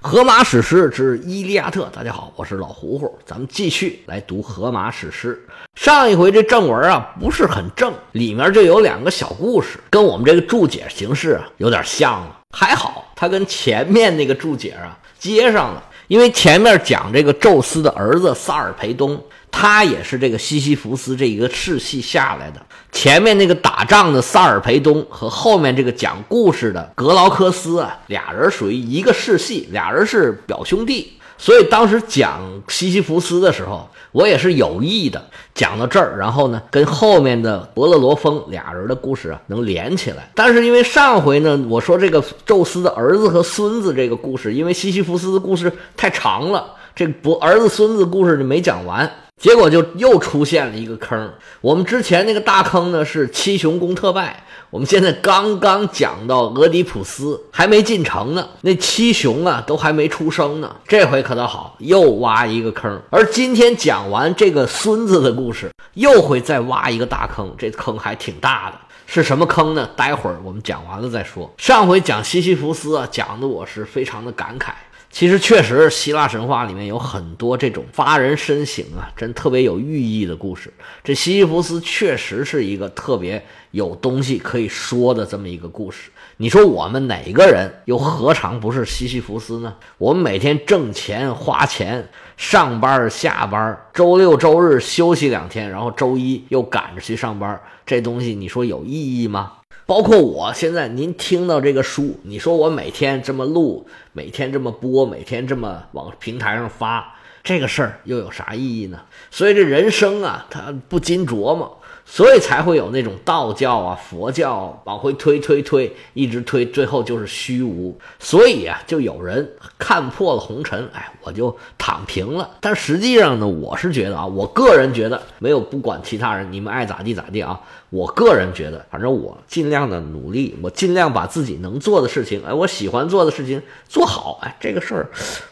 荷马史诗之《伊利亚特》，大家好，我是老胡胡，咱们继续来读荷马史诗。上一回这正文啊不是很正，里面就有两个小故事，跟我们这个注解形式啊有点像了。还好，它跟前面那个注解啊接上了，因为前面讲这个宙斯的儿子萨尔培东。他也是这个西西弗斯这一个世系下来的。前面那个打仗的萨尔培东和后面这个讲故事的格劳科斯啊，俩人属于一个世系，俩人是表兄弟。所以当时讲西西弗斯的时候，我也是有意的讲到这儿，然后呢，跟后面的伯乐罗峰俩人的故事啊能连起来。但是因为上回呢，我说这个宙斯的儿子和孙子这个故事，因为西西弗斯的故事太长了，这伯儿子孙子故事就没讲完。结果就又出现了一个坑。我们之前那个大坑呢是七雄攻特拜，我们现在刚刚讲到俄狄浦斯还没进城呢，那七雄啊都还没出生呢。这回可倒好，又挖一个坑。而今天讲完这个孙子的故事，又会再挖一个大坑，这坑还挺大的。是什么坑呢？待会儿我们讲完了再说。上回讲西西弗斯啊，讲的我是非常的感慨。其实确实，希腊神话里面有很多这种发人深省啊，真特别有寓意的故事。这西西弗斯确实是一个特别有东西可以说的这么一个故事。你说我们哪个人又何尝不是西西弗斯呢？我们每天挣钱花钱，上班下班，周六周日休息两天，然后周一又赶着去上班，这东西你说有意义吗？包括我现在，您听到这个书，你说我每天这么录，每天这么播，每天这么往平台上发，这个事儿又有啥意义呢？所以这人生啊，他不禁琢磨。所以才会有那种道教啊、佛教往回推推推，一直推，最后就是虚无。所以啊，就有人看破了红尘，哎，我就躺平了。但实际上呢，我是觉得啊，我个人觉得没有不管其他人，你们爱咋地咋地啊。我个人觉得，反正我尽量的努力，我尽量把自己能做的事情，哎，我喜欢做的事情做好，哎，这个事儿。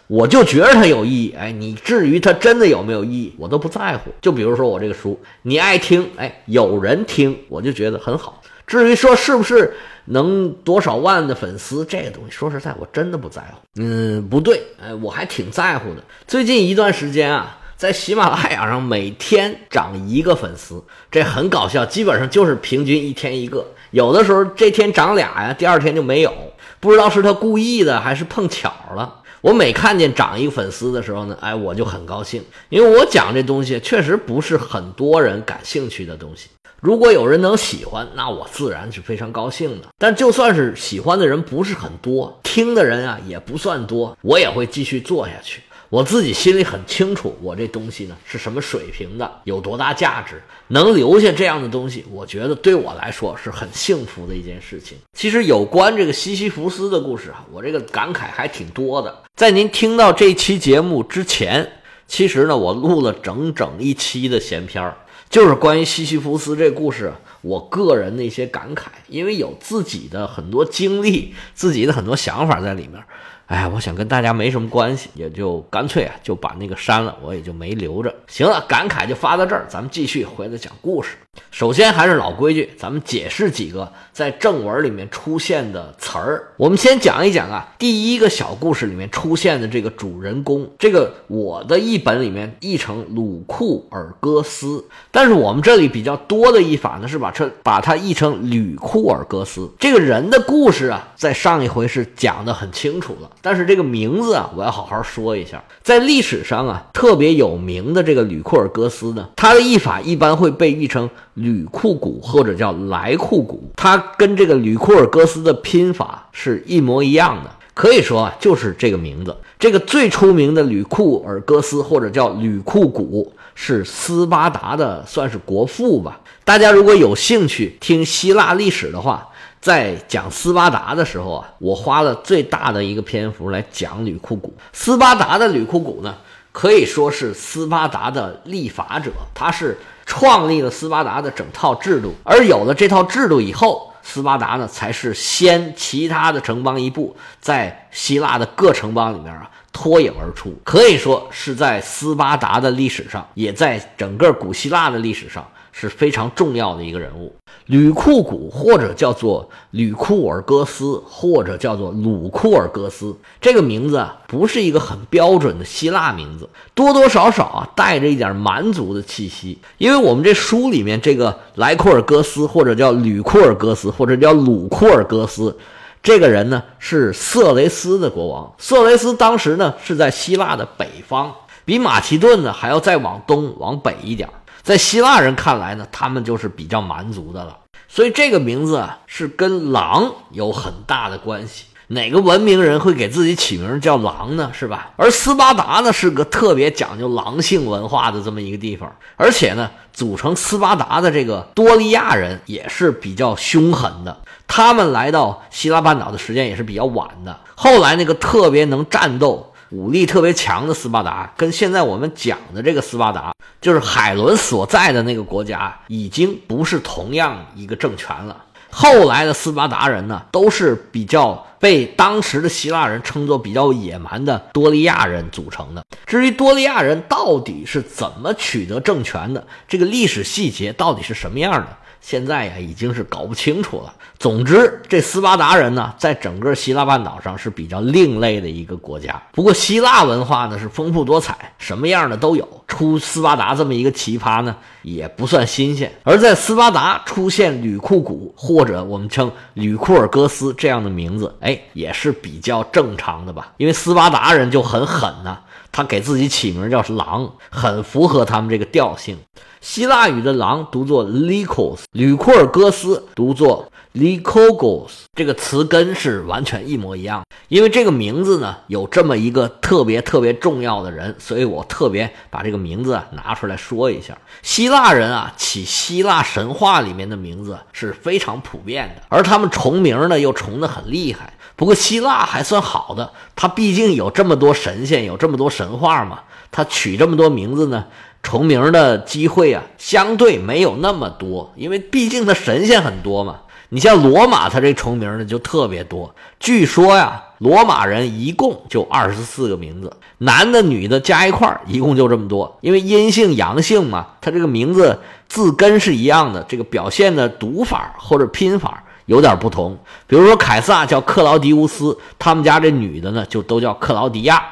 我就觉得它有意义，哎，你至于它真的有没有意义，我都不在乎。就比如说我这个书，你爱听，哎，有人听，我就觉得很好。至于说是不是能多少万的粉丝，这个东西，说实在，我真的不在乎。嗯，不对，哎，我还挺在乎的。最近一段时间啊，在喜马拉雅上每天涨一个粉丝，这很搞笑，基本上就是平均一天一个。有的时候这天涨俩呀，第二天就没有，不知道是他故意的还是碰巧了。我每看见涨一个粉丝的时候呢，哎，我就很高兴，因为我讲这东西确实不是很多人感兴趣的东西。如果有人能喜欢，那我自然是非常高兴的。但就算是喜欢的人不是很多，听的人啊也不算多，我也会继续做下去。我自己心里很清楚，我这东西呢是什么水平的，有多大价值，能留下这样的东西，我觉得对我来说是很幸福的一件事情。其实有关这个西西弗斯的故事啊，我这个感慨还挺多的。在您听到这期节目之前，其实呢，我录了整整一期的闲篇儿，就是关于西西弗斯这故事，我个人的一些感慨，因为有自己的很多经历，自己的很多想法在里面。哎，我想跟大家没什么关系，也就干脆啊就把那个删了，我也就没留着。行了，感慨就发到这儿，咱们继续回来讲故事。首先还是老规矩，咱们解释几个在正文里面出现的词儿。我们先讲一讲啊，第一个小故事里面出现的这个主人公，这个我的译本里面译成鲁库尔戈斯，但是我们这里比较多的译法呢是把这把它译成吕库尔戈斯。这个人的故事啊，在上一回是讲的很清楚了。但是这个名字啊，我要好好说一下。在历史上啊，特别有名的这个吕库尔戈斯呢，他的译法一般会被译成吕库古或者叫莱库古，他跟这个吕库尔戈斯的拼法是一模一样的，可以说啊，就是这个名字。这个最出名的吕库尔戈斯或者叫吕库古，是斯巴达的，算是国父吧。大家如果有兴趣听希腊历史的话。在讲斯巴达的时候啊，我花了最大的一个篇幅来讲吕库古。斯巴达的吕库古呢，可以说是斯巴达的立法者，他是创立了斯巴达的整套制度。而有了这套制度以后，斯巴达呢才是先其他的城邦一步，在希腊的各城邦里面啊脱颖而出，可以说是在斯巴达的历史上，也在整个古希腊的历史上。是非常重要的一个人物。吕库古或者叫做吕库尔戈斯，或者叫做鲁库尔戈斯，这个名字啊，不是一个很标准的希腊名字，多多少少啊带着一点蛮族的气息。因为我们这书里面这个莱库尔戈斯，或者叫吕库尔戈斯，或者叫鲁库尔戈斯，这个人呢是色雷斯的国王。色雷斯当时呢是在希腊的北方，比马其顿呢还要再往东往北一点。在希腊人看来呢，他们就是比较蛮族的了，所以这个名字啊是跟狼有很大的关系。哪个文明人会给自己起名叫狼呢？是吧？而斯巴达呢是个特别讲究狼性文化的这么一个地方，而且呢，组成斯巴达的这个多利亚人也是比较凶狠的。他们来到希腊半岛的时间也是比较晚的。后来那个特别能战斗。武力特别强的斯巴达，跟现在我们讲的这个斯巴达，就是海伦所在的那个国家，已经不是同样一个政权了。后来的斯巴达人呢，都是比较被当时的希腊人称作比较野蛮的多利亚人组成的。至于多利亚人到底是怎么取得政权的，这个历史细节到底是什么样的？现在呀，已经是搞不清楚了。总之，这斯巴达人呢，在整个希腊半岛上是比较另类的一个国家。不过，希腊文化呢是丰富多彩，什么样的都有。出斯巴达这么一个奇葩呢，也不算新鲜。而在斯巴达出现吕库古或者我们称吕库尔戈斯这样的名字，哎，也是比较正常的吧？因为斯巴达人就很狠呐。他给自己起名叫狼，很符合他们这个调性。希腊语的狼读作 likos，吕库尔戈斯读作 likogos，这个词根是完全一模一样。因为这个名字呢有这么一个特别特别重要的人，所以我特别把这个名字啊拿出来说一下。希腊人啊起希腊神话里面的名字是非常普遍的，而他们重名呢又重的很厉害。不过希腊还算好的，它毕竟有这么多神仙，有这么多神话嘛，它取这么多名字呢，重名的机会啊，相对没有那么多，因为毕竟它神仙很多嘛。你像罗马，它这重名的就特别多。据说呀，罗马人一共就二十四个名字，男的女的加一块一共就这么多。因为阴性阳性嘛，它这个名字字根是一样的，这个表现的读法或者拼法。有点不同，比如说凯撒叫克劳迪乌斯，他们家这女的呢就都叫克劳迪亚。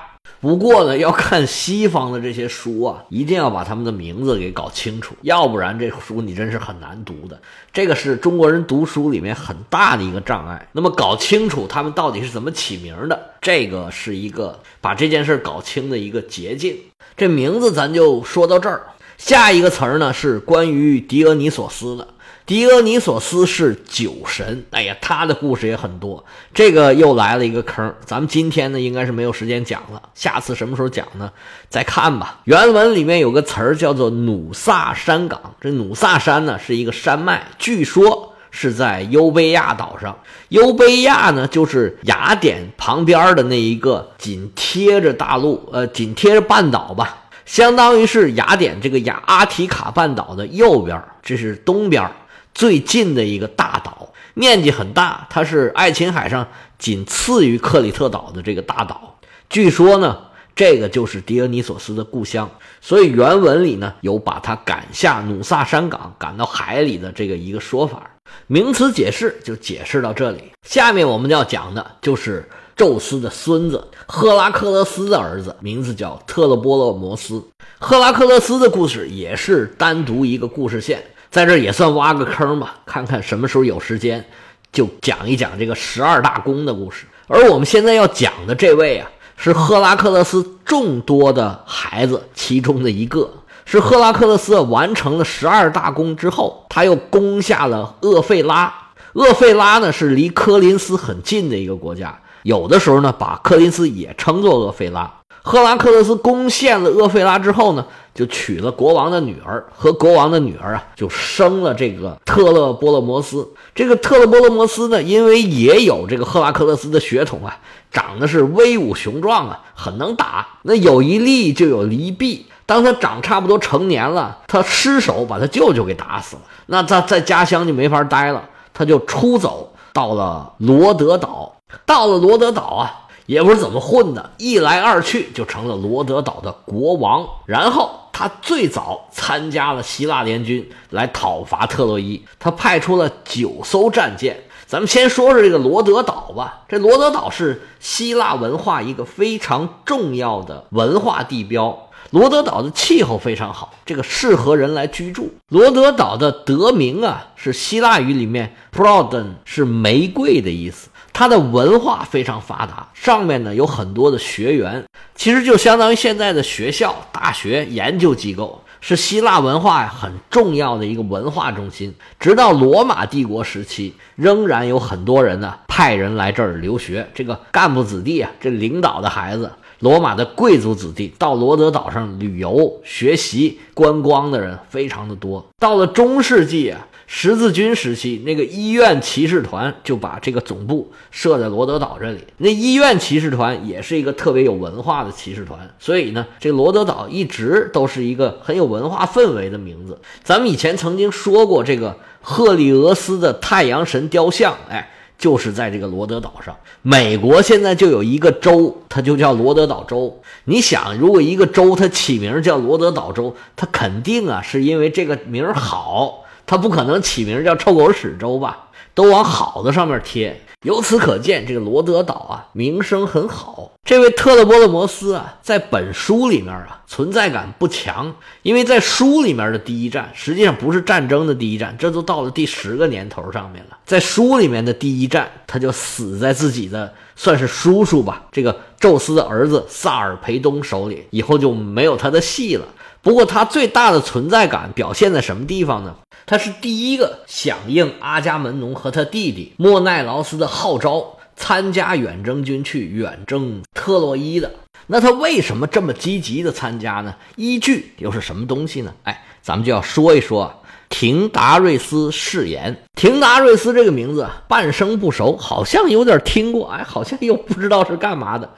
不过呢，要看西方的这些书啊，一定要把他们的名字给搞清楚，要不然这书你真是很难读的。这个是中国人读书里面很大的一个障碍。那么搞清楚他们到底是怎么起名的，这个是一个把这件事搞清的一个捷径。这名字咱就说到这儿，下一个词儿呢是关于狄俄尼索斯的。狄俄尼索斯是酒神，哎呀，他的故事也很多。这个又来了一个坑，咱们今天呢应该是没有时间讲了，下次什么时候讲呢？再看吧。原文里面有个词儿叫做努萨山岗，这努萨山呢是一个山脉，据说是在优卑亚岛上。优卑亚呢就是雅典旁边的那一个紧贴着大陆，呃，紧贴着半岛吧，相当于是雅典这个雅阿提卡半岛的右边，这是东边。最近的一个大岛，面积很大，它是爱琴海上仅次于克里特岛的这个大岛。据说呢，这个就是狄俄尼索斯的故乡，所以原文里呢有把他赶下努萨山港，赶到海里的这个一个说法。名词解释就解释到这里，下面我们要讲的就是宙斯的孙子赫拉克勒斯的儿子，名字叫特勒波勒摩斯。赫拉克勒斯的故事也是单独一个故事线。在这也算挖个坑吧，看看什么时候有时间，就讲一讲这个十二大功的故事。而我们现在要讲的这位啊，是赫拉克勒斯众多的孩子其中的一个。是赫拉克勒斯完成了十二大功之后，他又攻下了厄费拉。厄费拉呢是离科林斯很近的一个国家，有的时候呢把科林斯也称作厄费拉。赫拉克勒斯攻陷了厄斐拉之后呢，就娶了国王的女儿，和国王的女儿啊，就生了这个特勒波勒摩斯。这个特勒波勒摩斯呢，因为也有这个赫拉克勒斯的血统啊，长得是威武雄壮啊，很能打。那有一利就有一弊，当他长差不多成年了，他失手把他舅舅给打死了。那他在家乡就没法待了，他就出走到了罗德岛。到了罗德岛啊。也不是怎么混的，一来二去就成了罗德岛的国王。然后他最早参加了希腊联军来讨伐特洛伊，他派出了九艘战舰。咱们先说说这个罗德岛吧。这罗德岛是希腊文化一个非常重要的文化地标。罗德岛的气候非常好，这个适合人来居住。罗德岛的得名啊，是希腊语里面 “Proudon” 是玫瑰的意思。它的文化非常发达，上面呢有很多的学员，其实就相当于现在的学校、大学、研究机构。是希腊文化很重要的一个文化中心，直到罗马帝国时期，仍然有很多人呢派人来这儿留学。这个干部子弟啊，这领导的孩子，罗马的贵族子弟到罗德岛上旅游、学习、观光的人非常的多。到了中世纪啊。十字军时期，那个医院骑士团就把这个总部设在罗德岛这里。那医院骑士团也是一个特别有文化的骑士团，所以呢，这罗德岛一直都是一个很有文化氛围的名字。咱们以前曾经说过，这个赫利俄斯的太阳神雕像，哎，就是在这个罗德岛上。美国现在就有一个州，它就叫罗德岛州。你想，如果一个州它起名叫罗德岛州，它肯定啊是因为这个名好。他不可能起名叫臭狗屎州吧？都往好的上面贴。由此可见，这个罗德岛啊，名声很好。这位特勒波勒摩斯啊，在本书里面啊，存在感不强，因为在书里面的第一战实际上不是战争的第一战，这都到了第十个年头上面了。在书里面的第一战，他就死在自己的算是叔叔吧，这个宙斯的儿子萨尔培东手里，以后就没有他的戏了。不过他最大的存在感表现在什么地方呢？他是第一个响应阿伽门农和他弟弟莫奈劳斯的号召，参加远征军去远征特洛伊的。那他为什么这么积极的参加呢？依据又是什么东西呢？哎，咱们就要说一说廷达瑞斯誓言。廷达瑞斯这个名字半生不熟，好像有点听过，哎，好像又不知道是干嘛的。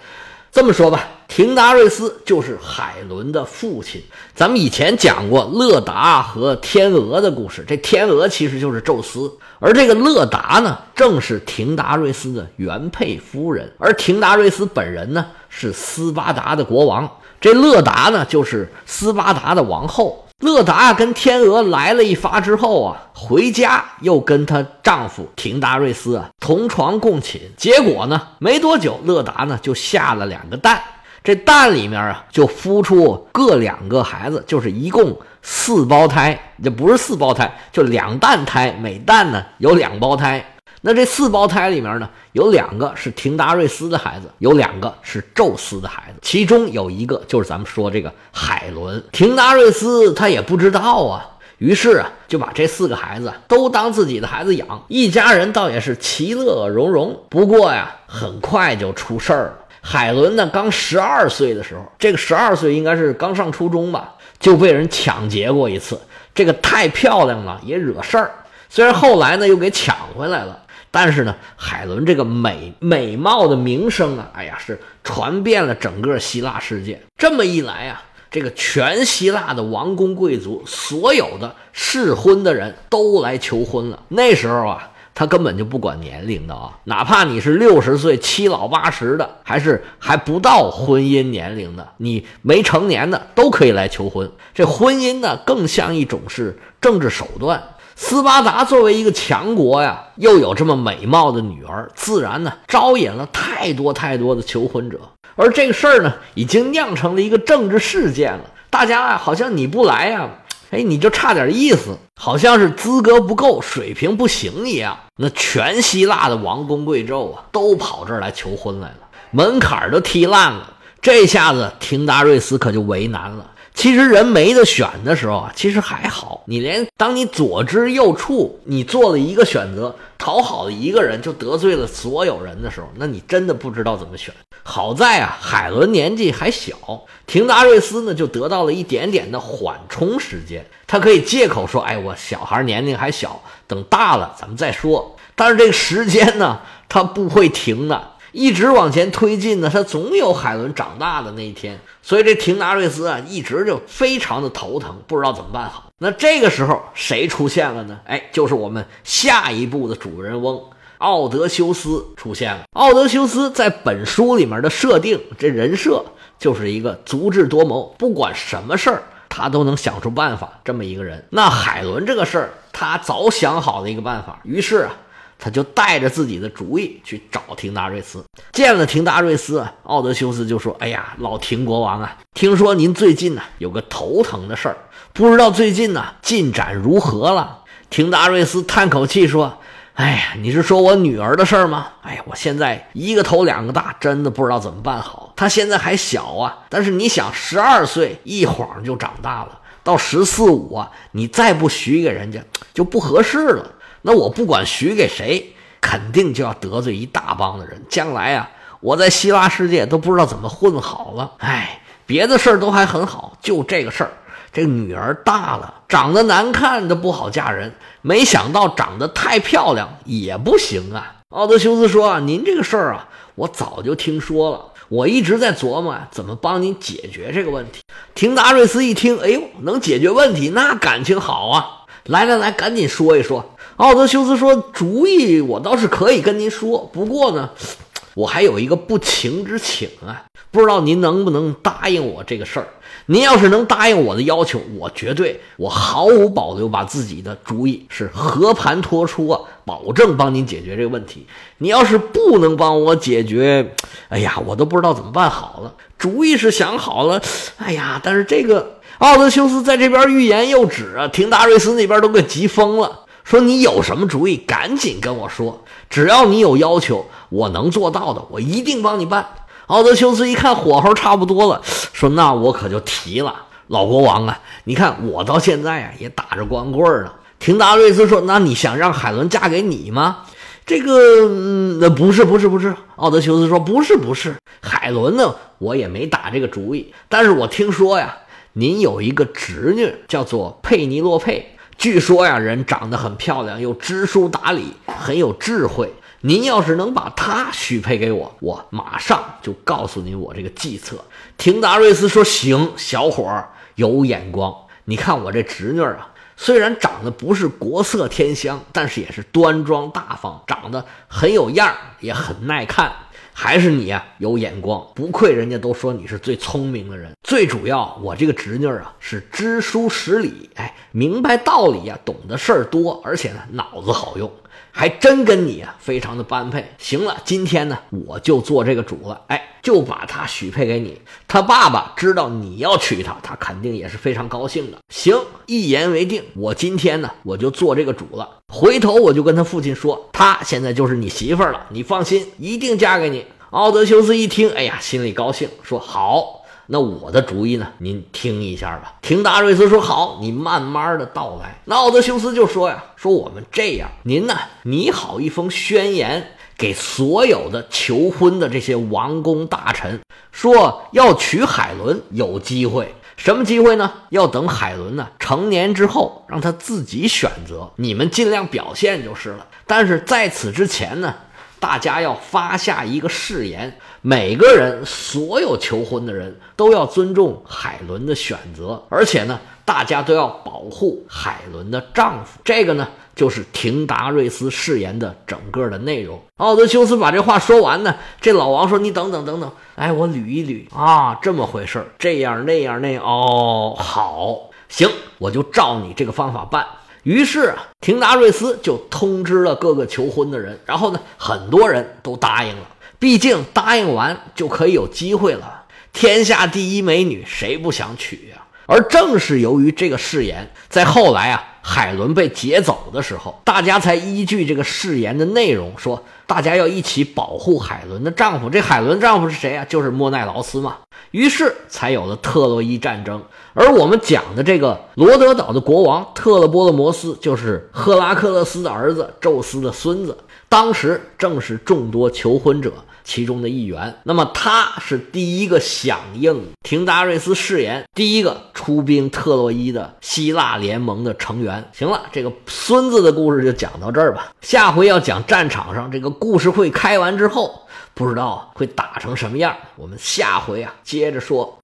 这么说吧，廷达瑞斯就是海伦的父亲。咱们以前讲过乐达和天鹅的故事，这天鹅其实就是宙斯，而这个乐达呢，正是廷达瑞斯的原配夫人。而廷达瑞斯本人呢，是斯巴达的国王，这乐达呢，就是斯巴达的王后。乐达跟天鹅来了一发之后啊，回家又跟她丈夫廷达瑞斯啊同床共寝，结果呢，没多久，乐达呢就下了两个蛋，这蛋里面啊就孵出各两个孩子，就是一共四胞胎，这不是四胞胎，就两蛋胎，每蛋呢有两胞胎。那这四胞胎里面呢，有两个是廷达瑞斯的孩子，有两个是宙斯的孩子，其中有一个就是咱们说这个海伦。廷达瑞斯他也不知道啊，于是啊就把这四个孩子都当自己的孩子养，一家人倒也是其乐融融。不过呀，很快就出事儿了。海伦呢，刚十二岁的时候，这个十二岁应该是刚上初中吧，就被人抢劫过一次。这个太漂亮了，也惹事儿。虽然后来呢又给抢回来了。但是呢，海伦这个美美貌的名声啊，哎呀，是传遍了整个希腊世界。这么一来啊，这个全希腊的王公贵族，所有的适婚的人都来求婚了。那时候啊，他根本就不管年龄的啊，哪怕你是六十岁、七老八十的，还是还不到婚姻年龄的，你没成年的都可以来求婚。这婚姻呢，更像一种是政治手段。斯巴达作为一个强国呀，又有这么美貌的女儿，自然呢招引了太多太多的求婚者。而这个事儿呢，已经酿成了一个政治事件了。大家啊，好像你不来呀，哎，你就差点意思，好像是资格不够，水平不行一样。那全希腊的王公贵胄啊，都跑这儿来求婚来了，门槛都踢烂了。这下子，廷达瑞斯可就为难了。其实人没得选的时候啊，其实还好。你连当你左支右绌，你做了一个选择，讨好了一个人，就得罪了所有人的时候，那你真的不知道怎么选。好在啊，海伦年纪还小，廷达瑞斯呢就得到了一点点的缓冲时间，他可以借口说：“哎，我小孩年龄还小，等大了咱们再说。”但是这个时间呢，他不会停的。一直往前推进呢，他总有海伦长大的那一天，所以这廷达瑞斯啊，一直就非常的头疼，不知道怎么办好。那这个时候谁出现了呢？哎，就是我们下一部的主人翁奥德修斯出现了。奥德修斯在本书里面的设定，这人设就是一个足智多谋，不管什么事儿。他都能想出办法。这么一个人，那海伦这个事儿，他早想好了一个办法。于是啊，他就带着自己的主意去找廷达瑞斯。见了廷达瑞斯，奥德修斯就说：“哎呀，老廷国王啊，听说您最近呢有个头疼的事儿，不知道最近呢进展如何了？”廷达瑞斯叹口气说。哎呀，你是说我女儿的事儿吗？哎呀，我现在一个头两个大，真的不知道怎么办好。她现在还小啊，但是你想，十二岁一晃就长大了，到十四五啊，你再不许给人家就不合适了。那我不管许给谁，肯定就要得罪一大帮的人。将来啊，我在希腊世界都不知道怎么混好了。哎，别的事儿都还很好，就这个事儿。这女儿大了，长得难看的不好嫁人，没想到长得太漂亮也不行啊。奥德修斯说：“啊，您这个事儿啊，我早就听说了，我一直在琢磨怎么帮您解决这个问题。”廷达瑞斯一听，哎呦，能解决问题，那感情好啊！来来来，赶紧说一说。奥德修斯说：“主意我倒是可以跟您说，不过呢，我还有一个不情之请啊，不知道您能不能答应我这个事儿。”您要是能答应我的要求，我绝对，我毫无保留把自己的主意是和盘托出啊，保证帮您解决这个问题。你要是不能帮我解决，哎呀，我都不知道怎么办好了。主意是想好了，哎呀，但是这个奥德修斯在这边欲言又止啊，廷达瑞斯那边都给急疯了，说你有什么主意，赶紧跟我说，只要你有要求，我能做到的，我一定帮你办。奥德修斯一看火候差不多了，说：“那我可就提了，老国王啊，你看我到现在啊也打着光棍呢。”廷达瑞斯说：“那你想让海伦嫁给你吗？”这个，那不是，不是，不是。奥德修斯说：“不是，不是。海伦呢，我也没打这个主意。但是我听说呀，您有一个侄女叫做佩尼洛佩，据说呀，人长得很漂亮，又知书达理，很有智慧。”您要是能把她许配给我，我马上就告诉您我这个计策。廷达瑞斯说：“行，小伙儿有眼光。你看我这侄女啊，虽然长得不是国色天香，但是也是端庄大方，长得很有样儿，也很耐看。还是你呀有眼光，不愧人家都说你是最聪明的人。最主要，我这个侄女啊是知书识礼，哎，明白道理呀，懂得事儿多，而且呢脑子好用。”还真跟你啊，非常的般配。行了，今天呢，我就做这个主了。哎，就把他许配给你。他爸爸知道你要娶她，他肯定也是非常高兴的。行，一言为定。我今天呢，我就做这个主了。回头我就跟他父亲说，他现在就是你媳妇儿了。你放心，一定嫁给你。奥德修斯一听，哎呀，心里高兴，说好。那我的主意呢？您听一下吧。廷达瑞斯说：“好，你慢慢的道来。”那奥德修斯就说：“呀，说我们这样，您呢拟好一封宣言，给所有的求婚的这些王公大臣，说要娶海伦有机会。什么机会呢？要等海伦呢成年之后，让他自己选择，你们尽量表现就是了。但是在此之前呢？”大家要发下一个誓言，每个人，所有求婚的人都要尊重海伦的选择，而且呢，大家都要保护海伦的丈夫。这个呢，就是廷达瑞斯誓言的整个的内容。奥德修斯把这话说完呢，这老王说：“你等等等等，哎，我捋一捋啊，这么回事这样那样那样哦，好，行，我就照你这个方法办。”于是啊，廷达瑞斯就通知了各个求婚的人，然后呢，很多人都答应了。毕竟答应完就可以有机会了。天下第一美女，谁不想娶呀？而正是由于这个誓言，在后来啊，海伦被劫走的时候，大家才依据这个誓言的内容说，大家要一起保护海伦的丈夫。这海伦丈夫是谁啊？就是莫奈劳斯嘛。于是才有了特洛伊战争。而我们讲的这个罗德岛的国王特勒波勒摩斯，就是赫拉克勒斯的儿子，宙斯的孙子，当时正是众多求婚者。其中的一员，那么他是第一个响应廷达瑞斯誓言、第一个出兵特洛伊的希腊联盟的成员。行了，这个孙子的故事就讲到这儿吧。下回要讲战场上这个故事会开完之后，不知道会打成什么样，我们下回啊接着说。